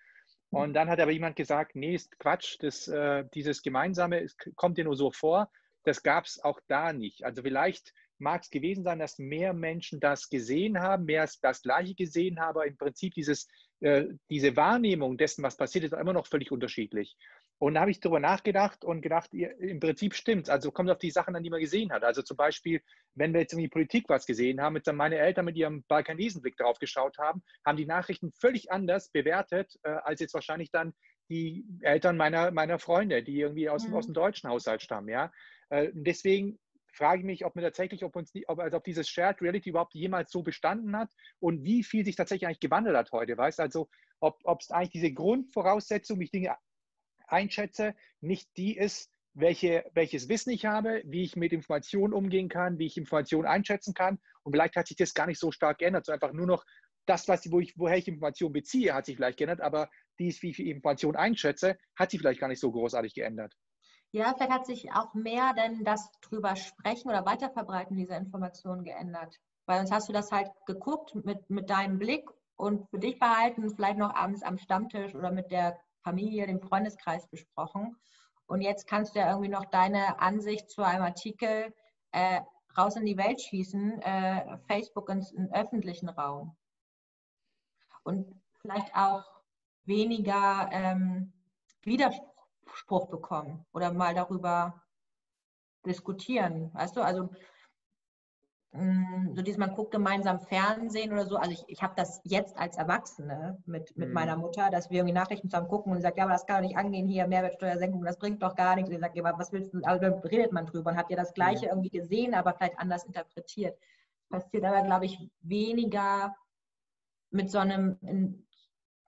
Und dann hat aber jemand gesagt, nee, ist Quatsch, das, äh, dieses Gemeinsame es kommt dir nur so vor. Das gab es auch da nicht. Also vielleicht mag es gewesen sein, dass mehr Menschen das gesehen haben, mehr das Gleiche gesehen haben, aber im Prinzip dieses, äh, diese Wahrnehmung dessen, was passiert, ist immer noch völlig unterschiedlich. Und da habe ich darüber nachgedacht und gedacht, im Prinzip stimmt Also kommt auf die Sachen an, die man gesehen hat. Also zum Beispiel, wenn wir jetzt in die Politik was gesehen haben, jetzt meine Eltern mit ihrem Balkanesenblick drauf geschaut haben, haben die Nachrichten völlig anders bewertet, äh, als jetzt wahrscheinlich dann die Eltern meiner, meiner Freunde, die irgendwie aus, mhm. aus dem deutschen Haushalt stammen. Ja? Äh, deswegen frage ich mich, ob mir tatsächlich, ob uns, ob, also ob dieses Shared Reality überhaupt jemals so bestanden hat und wie viel sich tatsächlich eigentlich gewandelt hat heute, weißt also, ob es eigentlich diese Grundvoraussetzung, wie ich Dinge einschätze, nicht die ist, welche, welches Wissen ich habe, wie ich mit Informationen umgehen kann, wie ich Informationen einschätzen kann. Und vielleicht hat sich das gar nicht so stark geändert, sondern einfach nur noch das, was, wo ich, woher ich Informationen beziehe, hat sich vielleicht geändert, aber dies, wie ich Informationen einschätze, hat sich vielleicht gar nicht so großartig geändert. Ja, vielleicht hat sich auch mehr denn das drüber sprechen oder weiterverbreiten dieser Informationen geändert. Weil sonst hast du das halt geguckt mit, mit deinem Blick und für dich behalten, vielleicht noch abends am Stammtisch oder mit der Familie, dem Freundeskreis besprochen. Und jetzt kannst du ja irgendwie noch deine Ansicht zu einem Artikel äh, raus in die Welt schießen, äh, Facebook ins, in öffentlichen Raum. Und vielleicht auch weniger ähm, Widerspruch Spruch bekommen oder mal darüber diskutieren. Weißt du, also mm, so dieses, man guckt gemeinsam Fernsehen oder so. Also ich, ich habe das jetzt als Erwachsene mit, mit mhm. meiner Mutter, dass wir irgendwie Nachrichten zusammen gucken und sie sagt, ja, aber das kann doch nicht angehen hier, Mehrwertsteuersenkung, das bringt doch gar nichts. Und ich sage, ja, aber was willst du, also da redet man drüber und hat ja das Gleiche mhm. irgendwie gesehen, aber vielleicht anders interpretiert. Passiert aber, glaube ich, weniger mit so einem, in,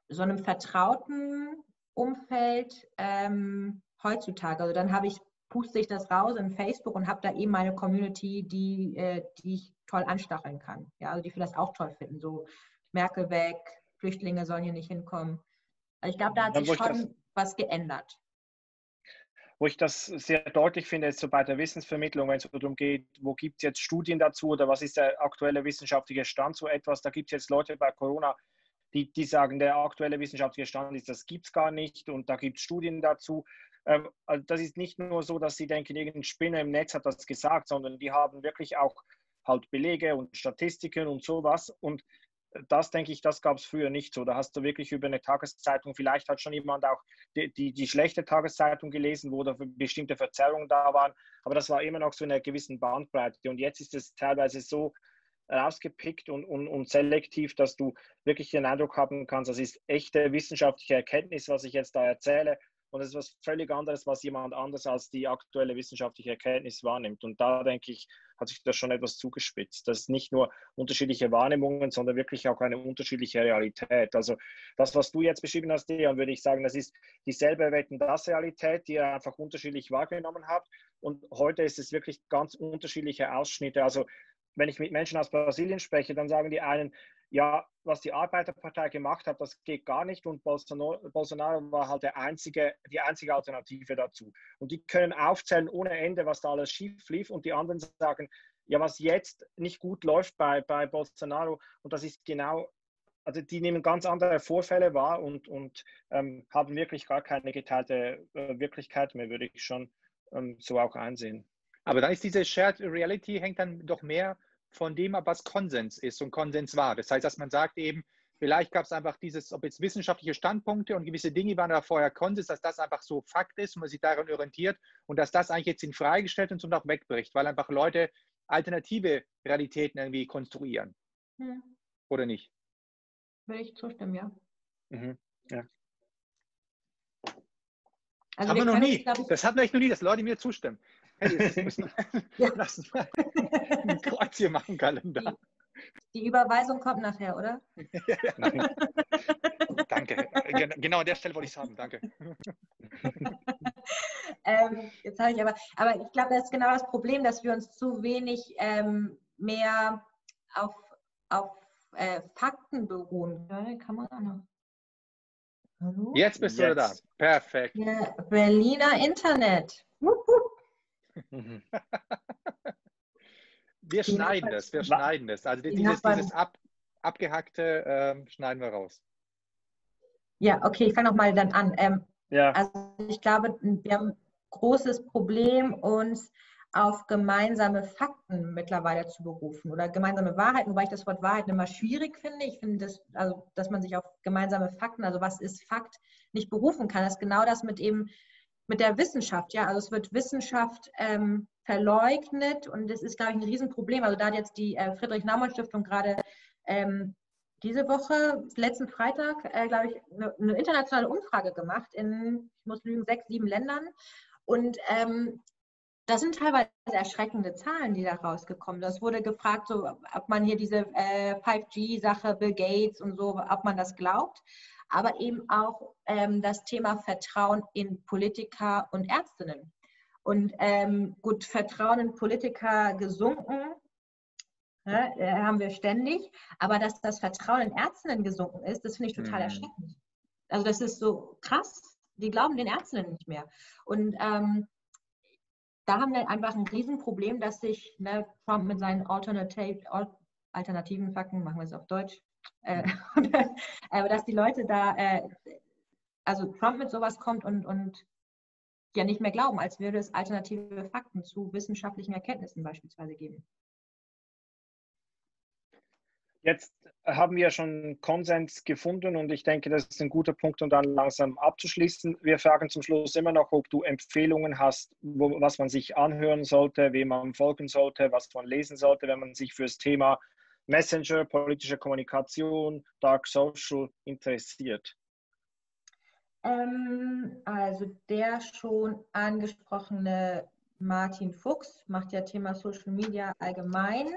so einem vertrauten Umfeld ähm, heutzutage. Also dann habe ich, puste ich das raus in Facebook und habe da eben meine Community, die, äh, die ich toll anstacheln kann. Ja, also die vielleicht auch toll finden. So Merkel weg, Flüchtlinge sollen hier nicht hinkommen. Also ich glaube, da hat sich schon was geändert. Wo ich das sehr deutlich finde, ist so bei der Wissensvermittlung, wenn es darum geht, wo gibt es jetzt Studien dazu oder was ist der aktuelle wissenschaftliche Stand zu etwas. Da gibt es jetzt Leute bei Corona, die, die sagen, der aktuelle wissenschaftliche Stand ist, das gibt es gar nicht und da gibt es Studien dazu. Ähm, also das ist nicht nur so, dass sie denken, irgendein Spinner im Netz hat das gesagt, sondern die haben wirklich auch halt Belege und Statistiken und sowas. Und das denke ich, das gab es früher nicht so. Da hast du wirklich über eine Tageszeitung, vielleicht hat schon jemand auch die, die, die schlechte Tageszeitung gelesen, wo da bestimmte Verzerrungen da waren, aber das war immer noch so in einer gewissen Bandbreite. Und jetzt ist es teilweise so, rausgepickt und, und, und selektiv, dass du wirklich den Eindruck haben kannst, das ist echte wissenschaftliche Erkenntnis, was ich jetzt da erzähle. Und es ist was völlig anderes, was jemand anders als die aktuelle wissenschaftliche Erkenntnis wahrnimmt. Und da denke ich, hat sich das schon etwas zugespitzt. Das ist nicht nur unterschiedliche Wahrnehmungen, sondern wirklich auch eine unterschiedliche Realität. Also das, was du jetzt beschrieben hast, Dejan, würde ich sagen, das ist dieselbe Wetten-Das-Realität, die ihr einfach unterschiedlich wahrgenommen habt. Und heute ist es wirklich ganz unterschiedliche Ausschnitte. Also wenn ich mit Menschen aus Brasilien spreche, dann sagen die einen, ja, was die Arbeiterpartei gemacht hat, das geht gar nicht und Bolsonaro, war halt einzige, die einzige Alternative dazu. Und die können aufzählen ohne Ende, was da alles schief lief und die anderen sagen, ja, was jetzt nicht gut läuft bei, bei Bolsonaro und das ist genau, also die nehmen ganz andere Vorfälle wahr und, und ähm, haben wirklich gar keine geteilte äh, Wirklichkeit mehr, würde ich schon ähm, so auch einsehen. Aber dann ist diese Shared Reality hängt dann doch mehr von dem ab, was Konsens ist und Konsens war. Das heißt, dass man sagt eben, vielleicht gab es einfach dieses, ob jetzt wissenschaftliche Standpunkte und gewisse Dinge waren da vorher Konsens, dass das einfach so Fakt ist und man sich daran orientiert und dass das eigentlich jetzt in Frage gestellt und so auch wegbricht, weil einfach Leute alternative Realitäten irgendwie konstruieren. Hm. Oder nicht? Würde ich zustimmen, ja. Mhm. ja. Also haben wir noch nie. Das, das hatten wir echt noch nie, dass Leute mir zustimmen. Hey, jetzt müssen wir, ja. lass uns mal ein Kreuz hier machen, Kalender. Die, die Überweisung kommt nachher, oder? ja, ja. danke. Genau an der Stelle wollte ich es haben. Danke. ähm, jetzt habe ich aber, aber ich glaube, das ist genau das Problem, dass wir uns zu wenig ähm, mehr auf, auf äh, Fakten beruhen. Ja, kann man auch noch. Hallo? Jetzt bist Jetzt. du da. Perfekt. Ja, Berliner Internet. wir schneiden das, wir schneiden das. Also dieses, dieses ab, abgehackte äh, schneiden wir raus. Ja, okay, ich fange nochmal dann an. Ähm, ja. Also ich glaube, wir haben ein großes Problem, uns auf gemeinsame Fakten mittlerweile zu berufen oder gemeinsame Wahrheiten, wobei ich das Wort Wahrheit immer schwierig finde. Ich finde, das, also, dass man sich auf gemeinsame Fakten, also was ist Fakt, nicht berufen kann. Das ist genau das mit eben mit der Wissenschaft. Ja, also es wird Wissenschaft ähm, verleugnet und das ist, glaube ich, ein Riesenproblem. Also da hat jetzt die äh, Friedrich-Naumann-Stiftung gerade ähm, diese Woche, letzten Freitag, äh, glaube ich, eine, eine, internationale Umfrage gemacht in, ich muss lügen, sechs, sieben Ländern. Und ähm, das sind teilweise erschreckende Zahlen, die da rausgekommen sind. Es wurde gefragt, so, ob man hier diese äh, 5G-Sache, Bill Gates und so, ob man das glaubt. Aber eben auch ähm, das Thema Vertrauen in Politiker und Ärztinnen. Und ähm, gut, Vertrauen in Politiker gesunken, ne, äh, haben wir ständig. Aber dass das Vertrauen in Ärztinnen gesunken ist, das finde ich total mhm. erschreckend. Also das ist so krass. Die glauben den Ärztinnen nicht mehr. Und ähm, da haben wir einfach ein Riesenproblem, dass sich ne, Trump mit seinen Alternative, alternativen Fakten, machen wir es auf Deutsch, äh, aber dass die Leute da, äh, also Trump mit sowas kommt und, und ja nicht mehr glauben, als würde es alternative Fakten zu wissenschaftlichen Erkenntnissen beispielsweise geben. Jetzt haben wir schon Konsens gefunden und ich denke, das ist ein guter Punkt, um dann langsam abzuschließen. Wir fragen zum Schluss immer noch, ob du Empfehlungen hast, wo, was man sich anhören sollte, wem man folgen sollte, was man lesen sollte, wenn man sich für das Thema Messenger, politische Kommunikation, Dark Social interessiert. Ähm, also der schon angesprochene Martin Fuchs macht ja Thema Social Media allgemein.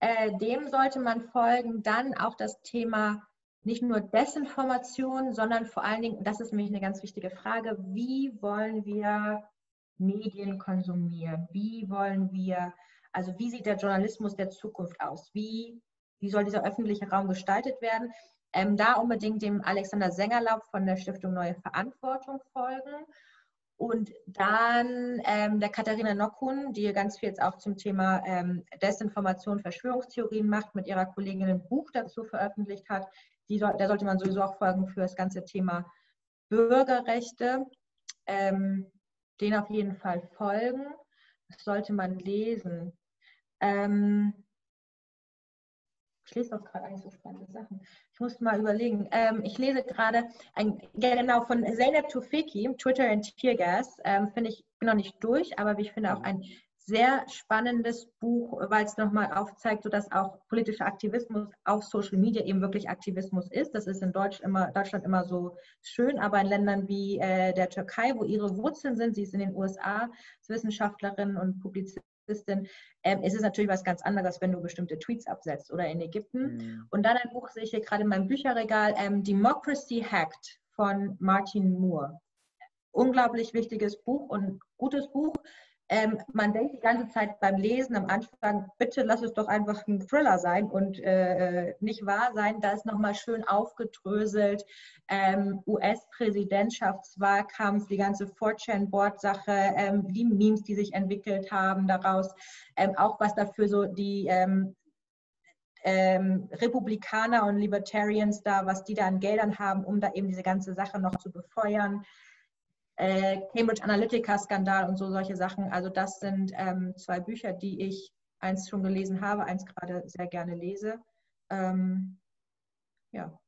Äh, dem sollte man folgen. Dann auch das Thema nicht nur Desinformation, sondern vor allen Dingen, das ist nämlich eine ganz wichtige Frage, wie wollen wir Medien konsumieren? Wie wollen wir, also wie sieht der Journalismus der Zukunft aus? Wie, wie soll dieser öffentliche Raum gestaltet werden? Ähm, da unbedingt dem Alexander Sengerlaub von der Stiftung Neue Verantwortung folgen. Und dann ähm, der Katharina Nockun, die ganz viel jetzt auch zum Thema ähm, Desinformation, Verschwörungstheorien macht, mit ihrer Kollegin ein Buch dazu veröffentlicht hat. Die, da sollte man sowieso auch folgen für das ganze Thema Bürgerrechte. Ähm, den auf jeden Fall folgen. Das sollte man lesen. Ähm, ich lese auch gerade eigentlich so spannende Sachen. Ich muss mal überlegen. Ähm, ich lese gerade ein, genau von Zeynep Tufeki, Twitter and Teargas. Ähm, finde ich, noch nicht durch, aber ich finde auch ein sehr spannendes Buch, weil es nochmal aufzeigt, dass auch politischer Aktivismus auf Social Media eben wirklich Aktivismus ist. Das ist in Deutsch immer, Deutschland immer so schön, aber in Ländern wie äh, der Türkei, wo ihre Wurzeln sind, sie ist in den USA als Wissenschaftlerin und Publizistin, Journalistin, ähm, ist es natürlich was ganz anderes, wenn du bestimmte Tweets absetzt oder in Ägypten. Mhm. Und dann ein Buch sehe ich hier gerade in meinem Bücherregal, ähm, Democracy Hacked von Martin Moore. Unglaublich wichtiges Buch und gutes Buch. Ähm, man denkt die ganze Zeit beim Lesen am Anfang, bitte lass es doch einfach ein Thriller sein und äh, äh nicht wahr sein. Da ist nochmal schön aufgedröselt. Ähm, US-Präsidentschaftswahlkampf, die ganze 4chan-Board-Sache, ähm, die Memes, die sich entwickelt haben daraus, ähm, auch was dafür so die ähm, ähm, Republikaner und Libertarians da, was die da an Geldern haben, um da eben diese ganze Sache noch zu befeuern äh, Cambridge Analytica-Skandal und so solche Sachen. Also das sind ähm, zwei Bücher, die ich eins schon gelesen habe, eins gerade sehr gerne lese. Ähm, ja.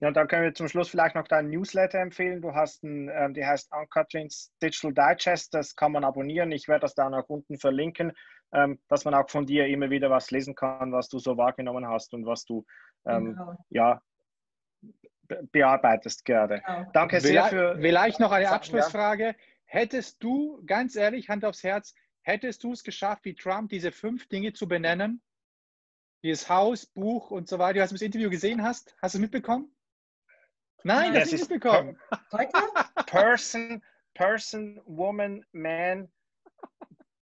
Ja, dann können wir zum Schluss vielleicht noch deinen Newsletter empfehlen. Du hast einen, ähm, die heißt Ann-Katrins Digital Digest. Das kann man abonnieren. Ich werde das dann auch unten verlinken, ähm, dass man auch von dir immer wieder was lesen kann, was du so wahrgenommen hast und was du ähm, genau. ja, bearbeitest gerade. Genau. Danke sehr vielleicht, für. Vielleicht noch eine Abschlussfrage. Ja. Hättest du, ganz ehrlich, Hand aufs Herz, hättest du es geschafft, wie Trump diese fünf Dinge zu benennen? Dieses Haus, Buch und so weiter. Du hast das Interview gesehen hast? Hast du es mitbekommen? Nein, das, das ist mitbekommen. Person, Person, Woman, Man,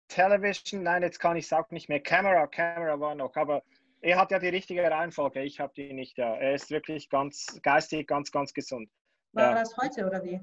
Television. Nein, jetzt kann ich es auch nicht mehr. Camera, Camera war noch. Aber er hat ja die richtige Reihenfolge. Ich habe die nicht. Ja. Er ist wirklich ganz geistig, ganz, ganz gesund. War ja. das heute oder wie?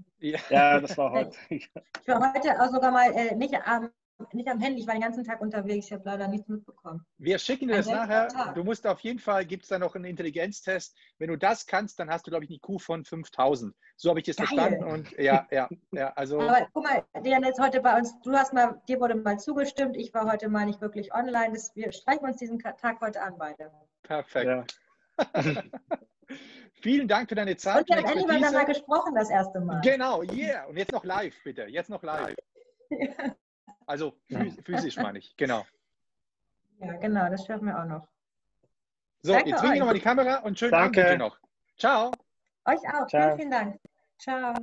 Ja, das war heute. Ich war heute auch sogar mal äh, nicht am nicht am Handy, ich war den ganzen Tag unterwegs, ich habe leider nichts mitbekommen. Wir schicken dir das nachher. Tag. Du musst auf jeden Fall, gibt es da noch einen Intelligenztest. Wenn du das kannst, dann hast du, glaube ich, eine Q von 5000. So habe ich das Geil. verstanden. Und ja, ja, ja. Also, Aber guck mal, Diana ist heute bei uns, du hast mal, dir wurde mal zugestimmt, ich war heute mal nicht wirklich online. Das, wir streichen uns diesen Tag heute an, beide. Perfekt. Ja. Vielen Dank für deine Zeit. Und wir haben endlich miteinander gesprochen das erste Mal. Genau, yeah. Und jetzt noch live, bitte. Jetzt noch live. ja. Also physisch meine ich, genau. Ja, genau, das schaffen wir auch noch. So, Danke jetzt winke ich nochmal die Kamera und schönen Danke. Abend noch. Ciao. Euch auch. Ciao. Vielen, vielen Dank. Ciao.